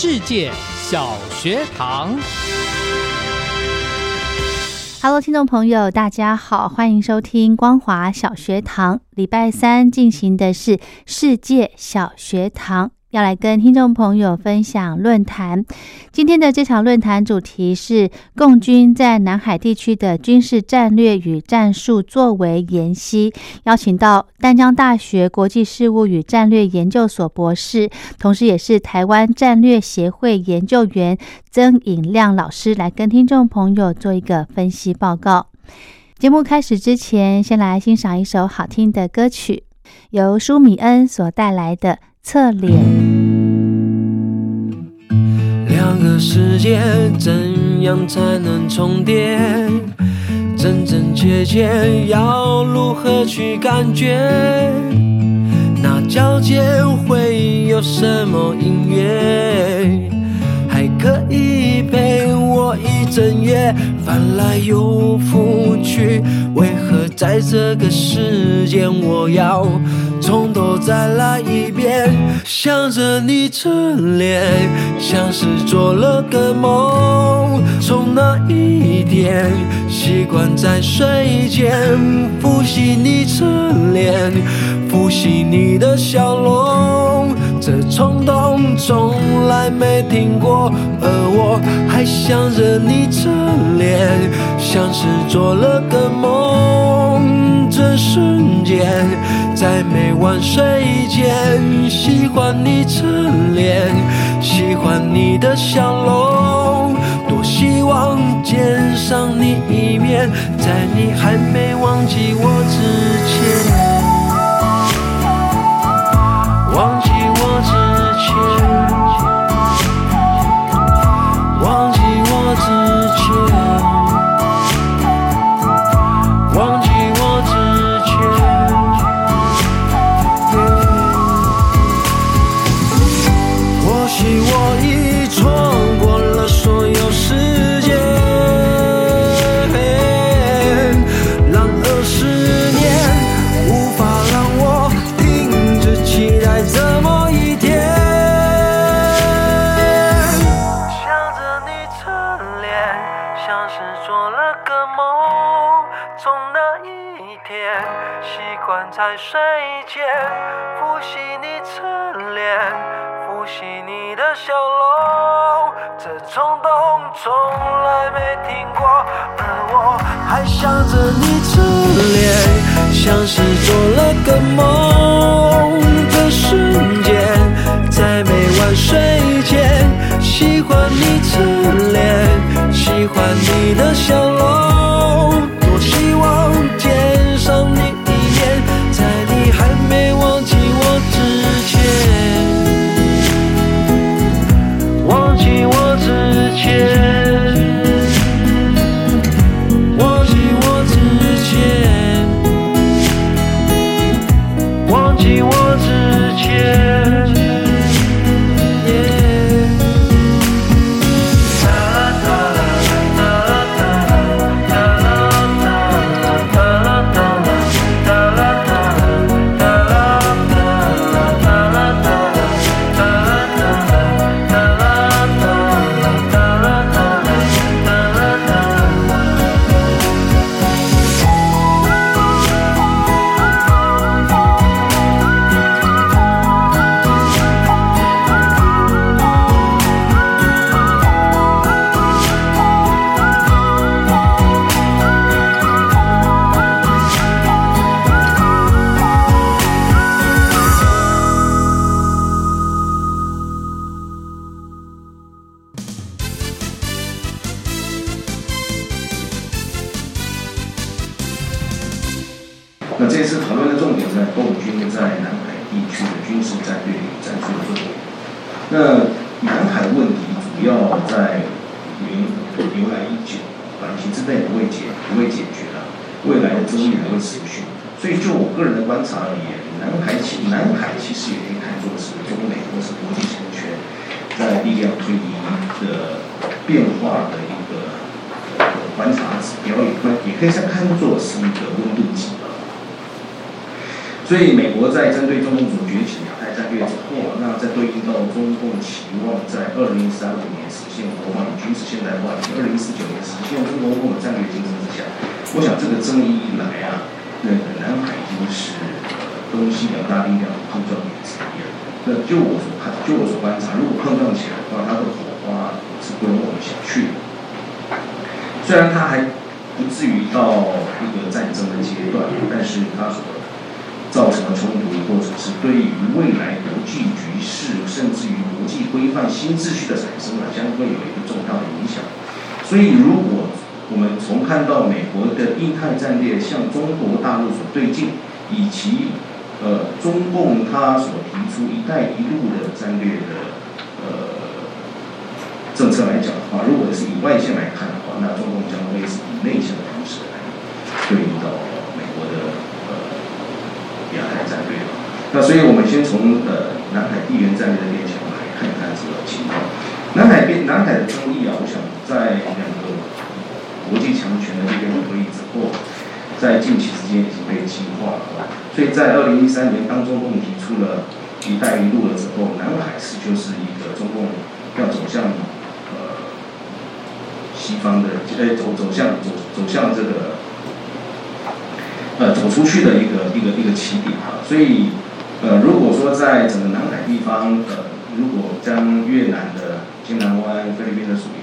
世界小学堂，Hello，听众朋友，大家好，欢迎收听光华小学堂。礼拜三进行的是世界小学堂。要来跟听众朋友分享论坛。今天的这场论坛主题是共军在南海地区的军事战略与战术作为研析，邀请到淡江大学国际事务与战略研究所博士，同时也是台湾战略协会研究员曾颖亮老师来跟听众朋友做一个分析报告。节目开始之前，先来欣赏一首好听的歌曲，由舒米恩所带来的。侧脸，两个世界怎样才能重叠？真真切切要如何去感觉？那交界会有什么音乐？还可以陪我一整夜，翻来又覆去，为何在这个时间我要？从头再来一遍，想着你侧脸，像是做了个梦。从那一天，习惯在睡前复习你侧脸，复习你的笑容。这冲动从来没停过，而我还想着你侧脸，像是做了个梦。这瞬间，在每晚睡前，喜欢你侧脸，喜欢你的笑容，多希望见上你一面，在你还没忘记我之前。忘记我冲动从来没停过，而我还想着你侧脸，像是做了个梦。的瞬间，在每晚睡前，喜欢你侧脸，喜欢你的笑个人的观察而言，南海其南海其实也可以看作是中美或是国际强权在力量推移的变化的一个观察指标，也可也可以看作是一个温度计。所以，美国在针对中共所崛起亚太战略之后，那在对应到中共期望在二零三五年实现国防军事现代化，以及二零四九年实现中国共的战略竞争之下，我想这个争议一来啊，那个南海已经是东西两大力量碰撞点之一。那就我所看，就我所观察，如果碰撞起来的话，它的火花是不容我们小觑的。虽然它还不至于到一个战争的阶段，但是它所造成的冲突，或者是对于未来国际局势，甚至于国际规范新秩序的产生啊，将会有一个重大的影响。所以，如果我们从看到美国的印太战略向中国大陆所对进，以及呃中共他所提出“一带一路”的战略的呃政策来讲的话，如果是以外线来看的话，那中共将会是以内线的方式来对应到美国的呃。亚太战略，那所以我们先从呃南海地缘战略的变强来看一看这个情况。南海边南海的争议啊，我想在两国际强权的这边会议之后，在近期之间已经被激化了。所以在二零一三年当中共提出了“一带一路”的时候，南海是就是一个中共要走向呃西方的，呃走走向走走向这个。呃，走出去的一个一个一个起点啊，所以，呃，如果说在整个南海地方，呃，如果将越南的金兰湾、菲律宾的属里克湾以及南海的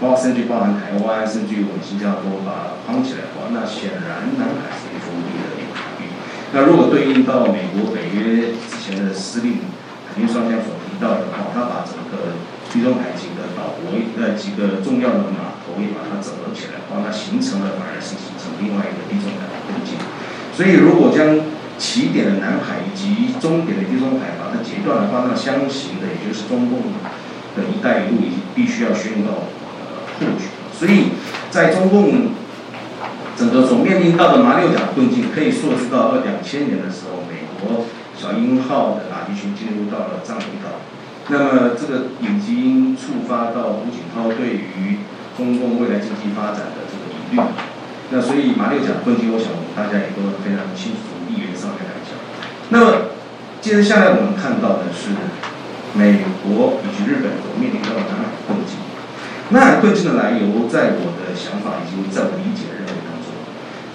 包甚至包含台湾，甚至于我们新加坡把它框起来的话，那显然南海是一个封闭的一个海域。那如果对应到美国北约之前的司令海军上将所提到的话，他把整个地中海几个岛国呃几个重要的码头也把它整合起来，把它形成了反而是形成另外一个地中海的困境。所以如果将起点的南海以及终点的地中海把它截断的话，那相形的也就是中共的一带一路已必须要宣告布局。所以在中共整个所面临到的马六甲困境，可以溯及到二两千年的时候，美国小鹰号的打击群进入到了藏鱼岛。那么这个已经触发到胡锦涛对于中共未来经济发展的这个疑虑。那所以马六甲困境，我想大家也都非常清楚，从地缘上面来讲。那么接着下来我们看到的是美国以及日本所面临到的南海那。困境的来由，在我的想法以及在我理解认为当中，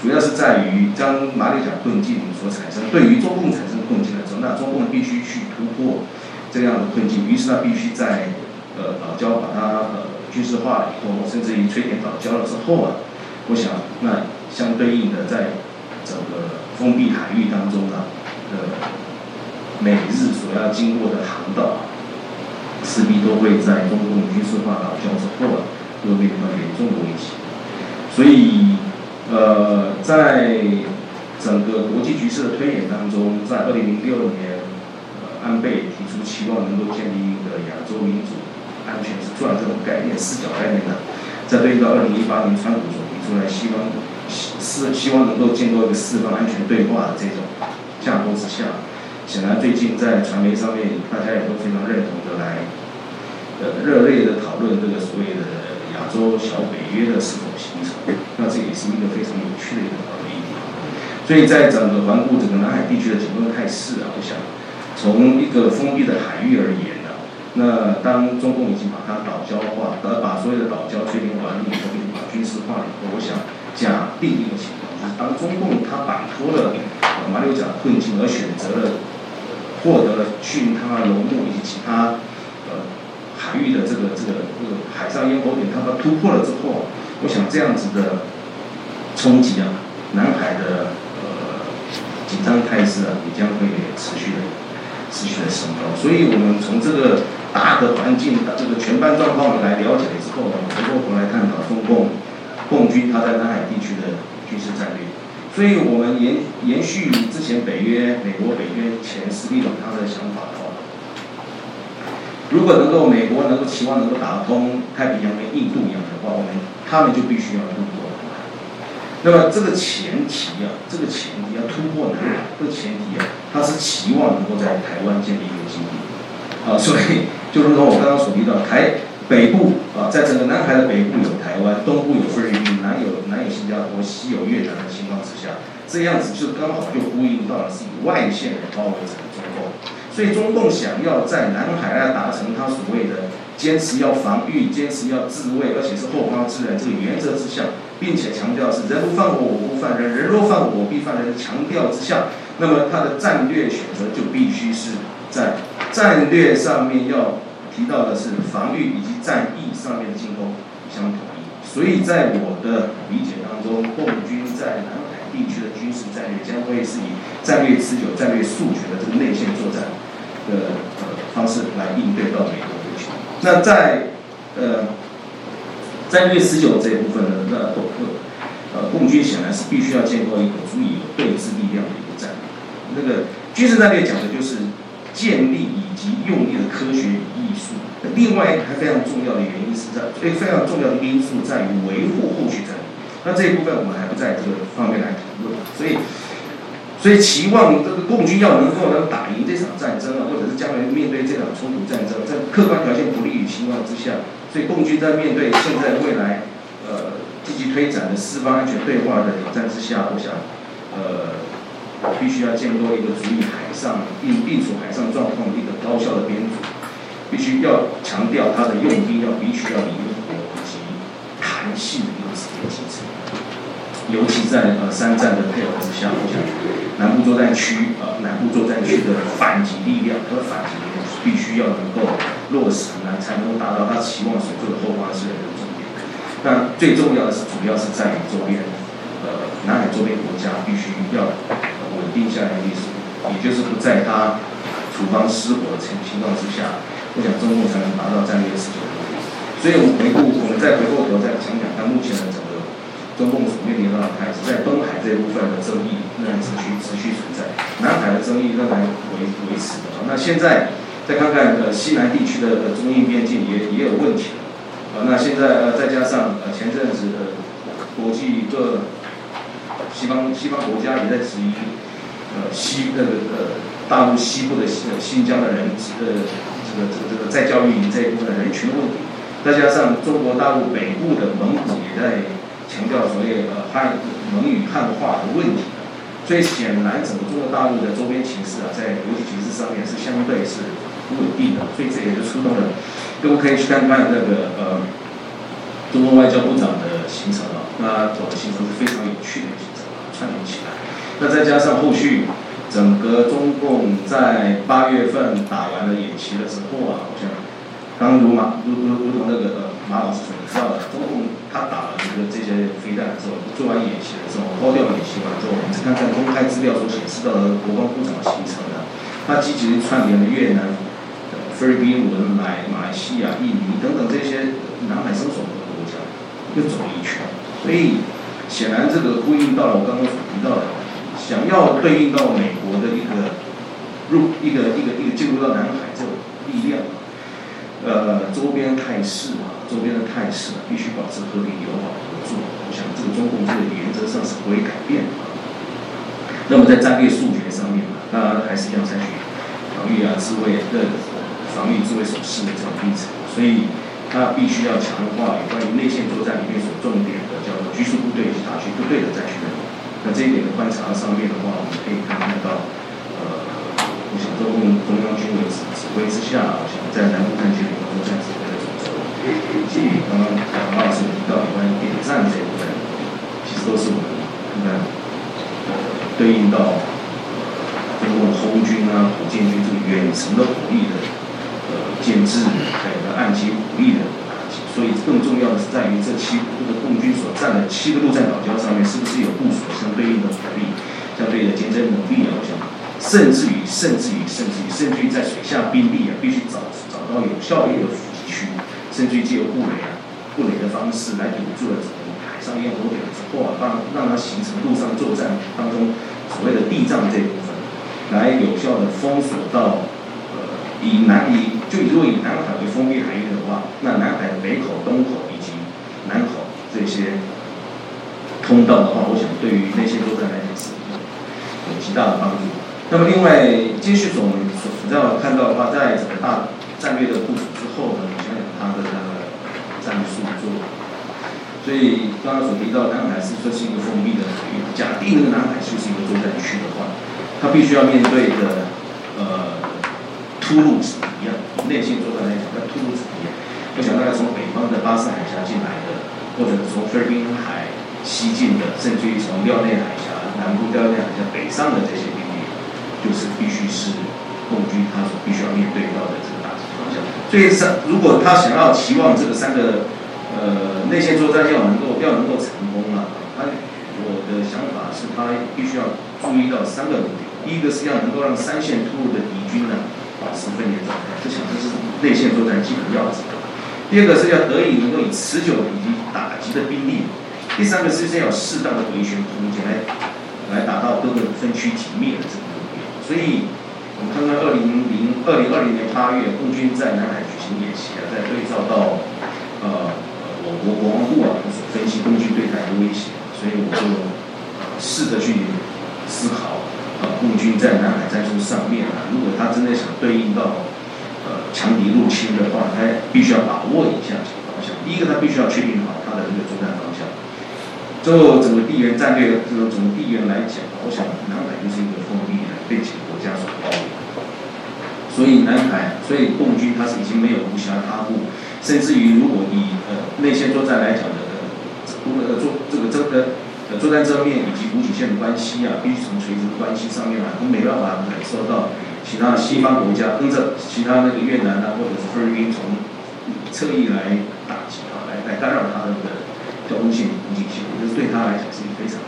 主要是在于将马六甲困境所产生对于中共产生的困境来说，那中共必须去突破。这样的困境，于是他必须在呃岛礁把它呃军事化了以后，甚至于摧毁岛礁了之后啊，我想那相对应的在整个封闭海域当中啊，呃美日所要经过的航道啊，势必都会在中共军事化岛礁之后啊，会面临到严重的威胁。所以呃在整个国际局势的推演当中，在二零零六年。安倍提出期望能够建立一个亚洲民主安全之钻这种概念视角概念的，在对应到二零一八年川普所提出来希望希是希望能够建构一个四方安全对话的这种架构之下，显然最近在传媒上面大家也都非常认同的来呃热烈的讨论这个所谓的亚洲小北约的是否形成，那这也是一个非常有趣的一个讨论议题。所以在整个环顾整个南海地区的整个态势啊，我想。从一个封闭的海域而言呢，那当中共已经把它岛礁化，而把所有的岛礁确定完毕以后，并把军事化以后，我想假定一个情况，就是当中共它摆脱了马六甲困境，而选择了获得了训他龙目以及其他呃海域的这个这个这个海上咽喉点，它们突破了之后，我想这样子的冲击啊，南海的呃紧张态势啊，也将会持续的。持续的升高，所以我们从这个大的环境、这个全班状况来了解了之后，我们回过头来探讨中共共军他在南海地区的军事战略。所以我们延延续之前北约、美国北约前司令他的想法的话，如果能够美国能够期望能够打通太平洋跟印度洋的话，我们他们就必须要突破南海。那么这个前提啊，这个前提要突破南海，这个前提啊，他是期望能够在台湾建立一个基地。啊，所以就如同我刚刚所提到，台北部啊，在整个南海的北部有台湾，东部有菲律宾，南有南有新加坡，西有越南的情况之下，这样子就刚好就呼应到了是以外线来包围整个中共。所以中共想要在南海啊达成他所谓的坚持要防御、坚持要自卫，而且是后方支援这个原则之下，并且强调是人不犯我，我不犯人，人若犯我，我必犯人强调之下，那么他的战略选择就必须是在。战略上面要提到的是防御以及战役上面的进攻相统一，所以在我的理解当中，共军在南海地区的军事战略将会是以战略持久、战略速决的这个内线作战的呃方式来应对到美国的需那在呃战略持久这一部分呢，那呃共军显然是必须要建构一个足以有对峙力量的一个战略。那个军事战略讲的就是建立以及用力的科学另外一个还非常重要的原因是在，所以非常重要的因素在于维护后续战略。那这一部分我们还不在这个方面来讨论。所以，所以期望这个共军要能够能打赢这场战争啊，或者是将来面对这场冲突战争，在客观条件不利于情况之下，所以共军在面对现在未来呃积极推展的四方安全对话的挑战之下，我想呃必须要建构一个足以海上应应处海上状况的一个高效的编组。必须要强调它的用兵要必须要灵活以及弹性的一个指挥机制，尤其在呃三战的配合之下，我想南部作战区呃南部作战区的反击力量和反击力量必须要能够落实呢，才能够达到他期望所做的后方支援的重点。但最重要的是，主要是在于周边呃南海周边国家必须要稳定下来的意思，也就是不在他处方失火的情情况之下。我想中共才能达到战略持久的目的，所以我们回顾，我们再回过头再讲讲，它目前的整个中共所面临的态是，在东海这一部分的争议仍然持续持续存在，南海的争议仍然维维持的。那现在再看看呃西南地区的中印边境也也有问题了，啊，那现在呃再加上呃前阵子的国际各西方西方国家也在质疑呃西那个呃大陆西部的新新疆的人呃。这个这个这个在教育这一部分人群的问题，再加上中国大陆北部的蒙古也在强调所谓呃汉蒙语汉化的问题，所以显然整个中国大陆的周边形势啊，在国际局势上面是相对是不稳定的，所以这也就触动了，各位可以去看看那个呃中国外交部长的行程啊，那走的行程是非常有趣的行程啊，串联起来，那再加上后续。整个中共在八月份打完了演习的时候啊，好像刚如马如如如同那个呃马老师所知道的，中共他打了这个这些飞弹之后，做完演习的时候，高调演习完之后，我们再看看公开资料所显示到的国防部长行程的，他积极串联了越南、菲律宾、文莱、马来西亚、印尼等等这些南海搜索的国家，又走了一圈，所以显然这个呼应到了我刚刚所提到的。想要对应到美国的一个入一个一个一个进入到南海这种力量，呃，周边态势啊，周边的态势啊，必须保持和平友好合作。我想这个中共这个原则上是不会改变的。那么在战略数决上面呢，那还是要采取防御啊、自卫的防御自卫手势的这种立场，所以它必须要强化有关于内线作战里面所重点的叫做局属部队以及打击部队的战训任务。那这一点的观察上面的话，我们可以看到，呃，我想中共中央军委指指挥之下，我想在南部战区里面作战指挥的总则，以及刚刚马老师提到有关于点赞这一部分，其实都是我们看看，呃，对应到中共空军啊、火箭军这个远程的火力的呃建制，还有个岸基火力的。所以更重要的是在于这七这个共军所占的七个陆战岛礁上面，是不是有部署相对应的火力、相对的坚贞能力啊？我想，甚至于甚至于甚至于甚至于在水下兵力啊，必须找找到有效的一个伏击区，甚至于借由布雷啊、布雷的方式来堵住了整个海上咽喉点之后啊，让让它形成陆上作战当中所谓的地障这一部分，来有效的封锁到呃以南以就如果以南海为封闭海域的话，那南海的北口、东口以及南口这些通道的话，我想对于那些作战来讲是有极大的帮助。那么另外，接续所所让我看到的话，在整个大战略的部署之后呢，你想想它的那个战术做。所以刚刚所提到南海是说是一个封闭的海域，假定那个南海就是一个作战区的话，它必须要面对的呃突入者一样，内线作战来讲，跟突入者一样。我想大概从北方的巴士海峡进来的，或者从菲律宾海西进的，甚至于从廖内海峡南部廖内海峡北上的这些兵力，就是必须是共军他所必须要面对到的这个打击方向。所以三，如果他想要期望这个三个。呃，内线作战要能够要能够成功啊，他我的想法是他必须要注意到三个问题。第一个是要能够让三线突入的敌军呢持分裂状态，这想这是内线作战基本要旨。第二个是要得以能够以持久以及打击的兵力。第三个是要有适当的回旋空间来来达到各个分区紧灭的这个目标。所以，我们看看二零零二零二零年八月，共军在南海举行演习啊，在对照到呃。我国国防部啊，分析共军对台的威胁，所以我就试着去思考共军在南海战术上面啊，如果他真的想对应到呃强敌入侵的话，他必须要把握以下几个方向。第一个，他必须要确定好他的这个作战方向。就整个地缘战略，这种整个地缘来讲，我想南海就是一个封闭的，被几个国家所包围。所以南海，所以共军他是已经没有无暇他顾。甚至于，如果以呃内线作战来讲的呃，呃这个这个呃作战正面以及补给线的关系啊，必须从垂直的关系上面啊，都没办法感受到其他西方国家跟着其他那个越南啊，或者是菲律宾从侧翼来打击啊，来来干扰他的那个交通线补给线，这是对他来讲是一个非常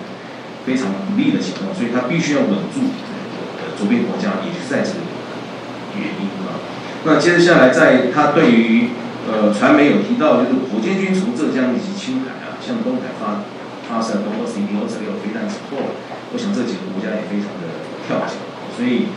非常不利的情况，所以他必须要稳住呃周边国家，也是在这个原因啊。那接下来，在他对于呃，传媒有提到，就是火箭军从浙江以及青海啊，向东海发发射东欧 C D 二十六飞弹之后，我想这几个国家也非常的跳脚，所以，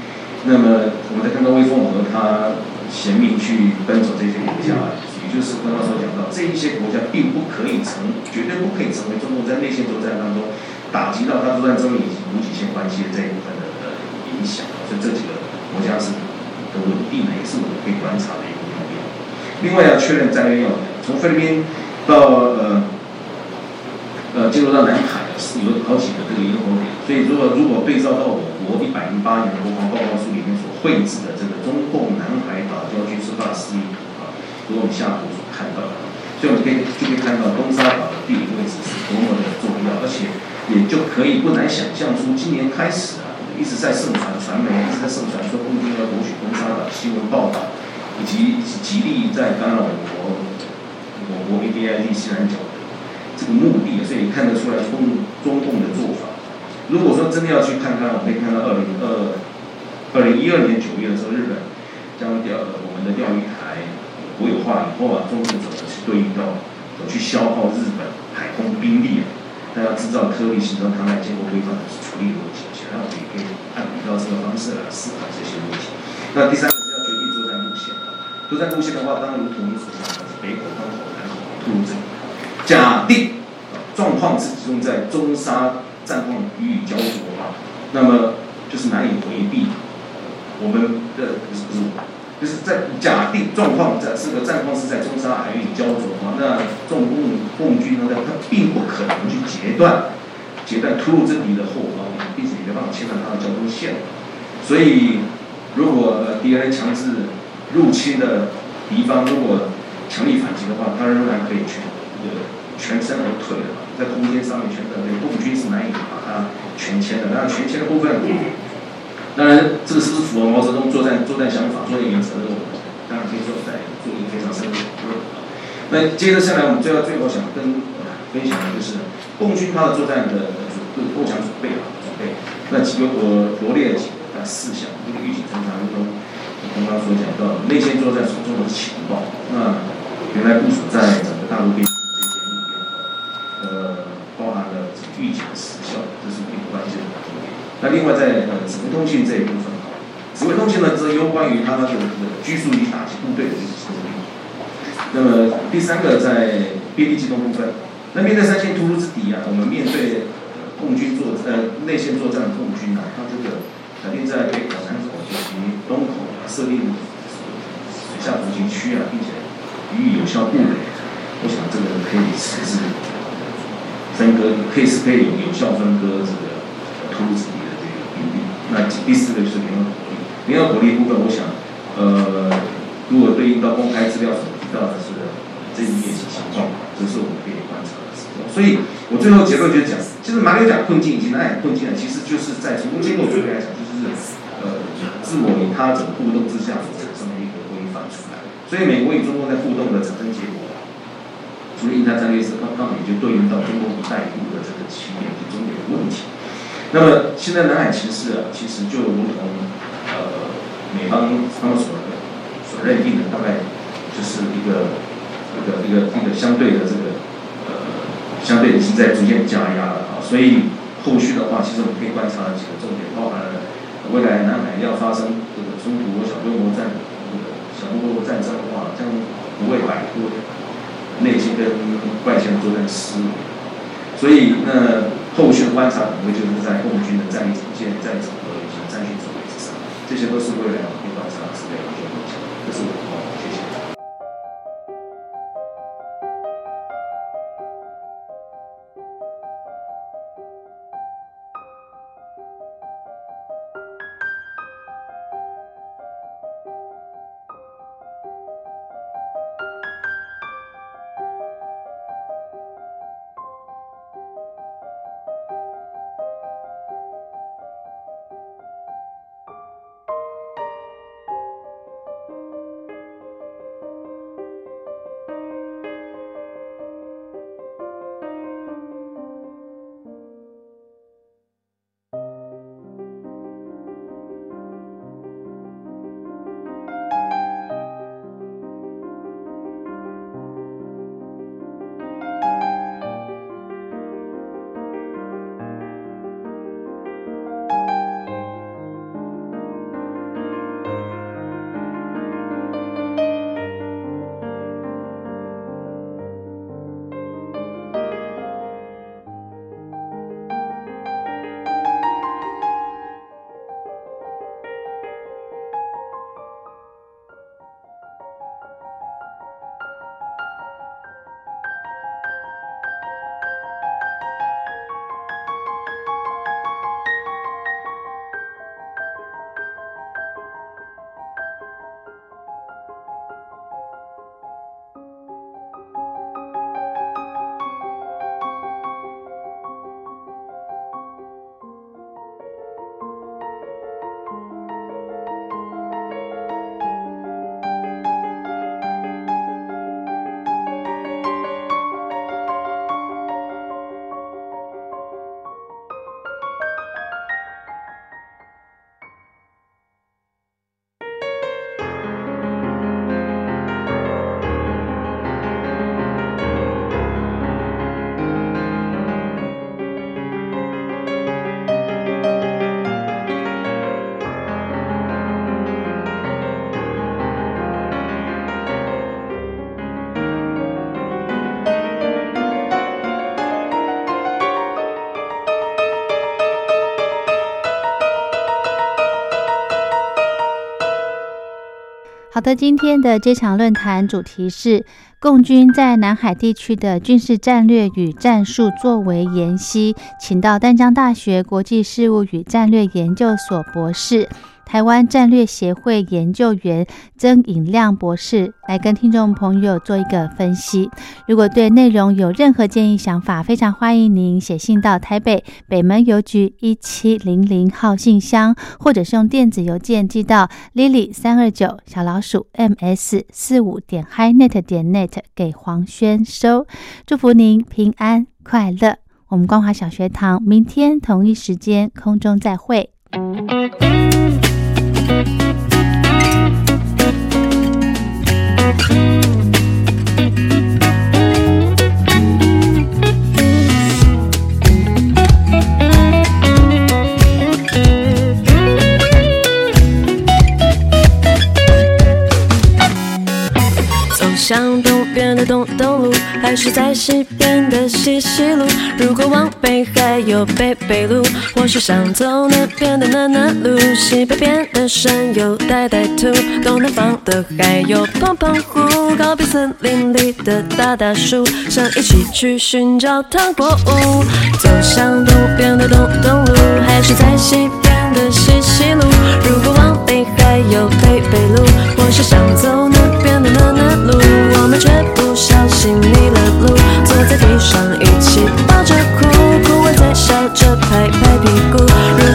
那么我们在看到威风和他贤明去奔走这些国家，也就是刚刚所讲到，这一些国家并不可以成，绝对不可以成为中国在内线作战当中打击到他作战中以及补给线关系的这一部分的呃影响，所以这几个国家是的稳定呢，也是我们可以观察的一个。另外要确认战略要点，从菲律宾到呃呃进入到南海是有好几个这个咽喉点，所以如果如果对照到我国一百零八年的国防报告书里面所绘制的这个中共南海岛礁军事化示意图啊，如果我们下图所看到的，所以我们可以就可以看到东沙岛的地理位置是多么的重要，而且也就可以不难想象出今年开始啊一直在盛传传媒一直在盛传说共军要夺取东沙岛新闻报道。以及极力在干扰我国我国 A D I D 西南角这个目的，所以你看得出来中中共的做法。如果说真的要去看看，我们可以看到二零二二零一二年九月的时候，日本将钓我们的钓鱼台国有化以后啊，中共怎么去对应到怎么去消耗日本海空兵力啊？他要制造颗粒形状膛来建构规范的处理逻辑，想让我们也可以按比较这个方式来思考这些问题。那第三个是要决定。作战路线作战路线的话，当然如同你所讲的，北口、东口、南口突入这里。假定状况是集中在中沙战况予以焦灼的话，那么就是难以回避。我们的不是不是，就是在假定状况在这个战况是在中沙海域焦灼的话，那中共共军呢，他并不可能去截断截断突入这里的后方，并且没办法切断他的交通线。所以，如果敌人强制入侵的敌方如果强力反击的话，他仍然可以全这个全身而退的，在空间上面全身而退，共军是难以把它全歼的。那全歼的部分，当然这个是不是符合毛泽东作战作战想法、作战原则的？当然可以说在做一个非常深入的讨论。那接着下来，我们最后最后想跟分享的就是共军它的作战的准构想准备啊准备。那几个我罗列了几个四项，一个预警侦察中。刚刚所讲到内线作战所重的情报，那原来部署在整个大陆边境这些目标，呃。时效，这是一个关键的。那另外在呃指挥通信这一部分，指挥通信呢，则有关于它的这个拘束与打击部队的一个指挥。那么第三个在兵力机动部分，那面对三线突出之敌啊，我们面对呃共军作呃内线作战的共军啊，它这个肯定在北口、南口以及东口设立水下伏击区啊，并且予以有效布雷。我想这个可以实施分割，可以是可以有有效分割这个突出之敌的这个比例。那第四个就是联合国力，联合火力部分，我想呃，如果对应到公开资料所提到的是这一面是情况，这是我们可以观察的。所以我最后结论就是讲，其实马六甲困境以及南海困境呢，其实就是在从结构准备来讲，就是呃自我与他者互动之下所产生的一个规范出来。所以美国与中国在互动的产生结果。除了印太战略是刚刚也就对应到中国“一带一路”的这个起点及终点的问题。那么现在南海局势啊，其实就如同呃美方他们所所认定的，大概就是一个一个一个一个相对的这个呃相对已经在逐渐加压了啊。所以后续的话，其实我们可以观察几个重点，包含了未来南海要发生这个冲突、小规模战、这个小规模战争的话，将不会摆脱。内心跟外线作战思维，所以那后续的观察可能就是在共军的战力组建、战整合以及战训准备之上，这些都是未来好的，今天的这场论坛主题是共军在南海地区的军事战略与战术作为研习，请到淡江大学国际事务与战略研究所博士。台湾战略协会研究员曾颖亮博士来跟听众朋友做一个分析。如果对内容有任何建议想法，非常欢迎您写信到台北北门邮局一七零零号信箱，或者是用电子邮件寄到 lily 三二九小老鼠 ms 四五点 highnet 点 net 给黄轩收。祝福您平安快乐。我们光华小学堂明天同一时间空中再会。向还是在西边的西西路？如果往北还有北北路，我是想走南边的南南路。西北边的山有呆呆兔，东南方的还有胖胖虎。告别森林里的大大树，想一起去寻找糖果屋。走向东边的东东路，还是在西边的西西路？如果往北还有北北路，我是想走南边的南南路。我们却不小心迷了路，坐在地上一起抱着哭，哭完再笑着拍拍屁股。如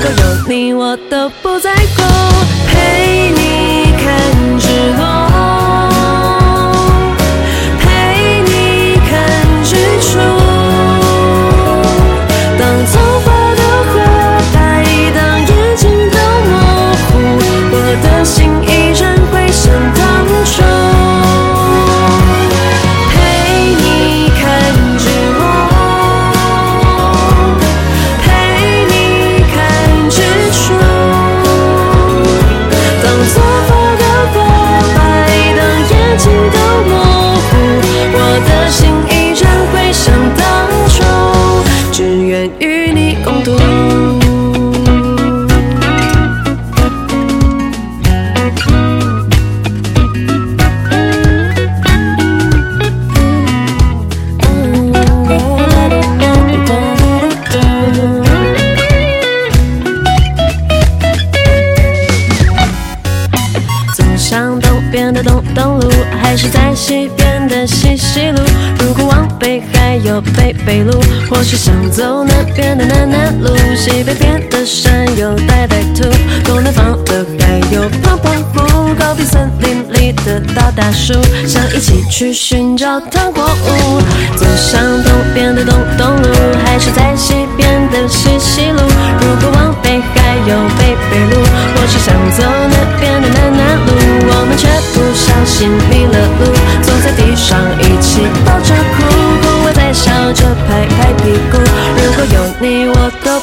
果有你，我都不在乎，陪你边的东东路，还是在西边的西西路？如果往北还有北北路，或是想走南边的南南路。西北边的山有呆呆兔，东南方的还有胖胖虎。告别森林里的大大树，想一起去寻找糖果屋。走向东边的东东路，还是在西边的西西路？如果往北还有北北路，我是想走南边的南南路。我们却不小心迷了路，坐在地上一起抱着哭，哭完再笑着拍拍屁股。如果有你，我都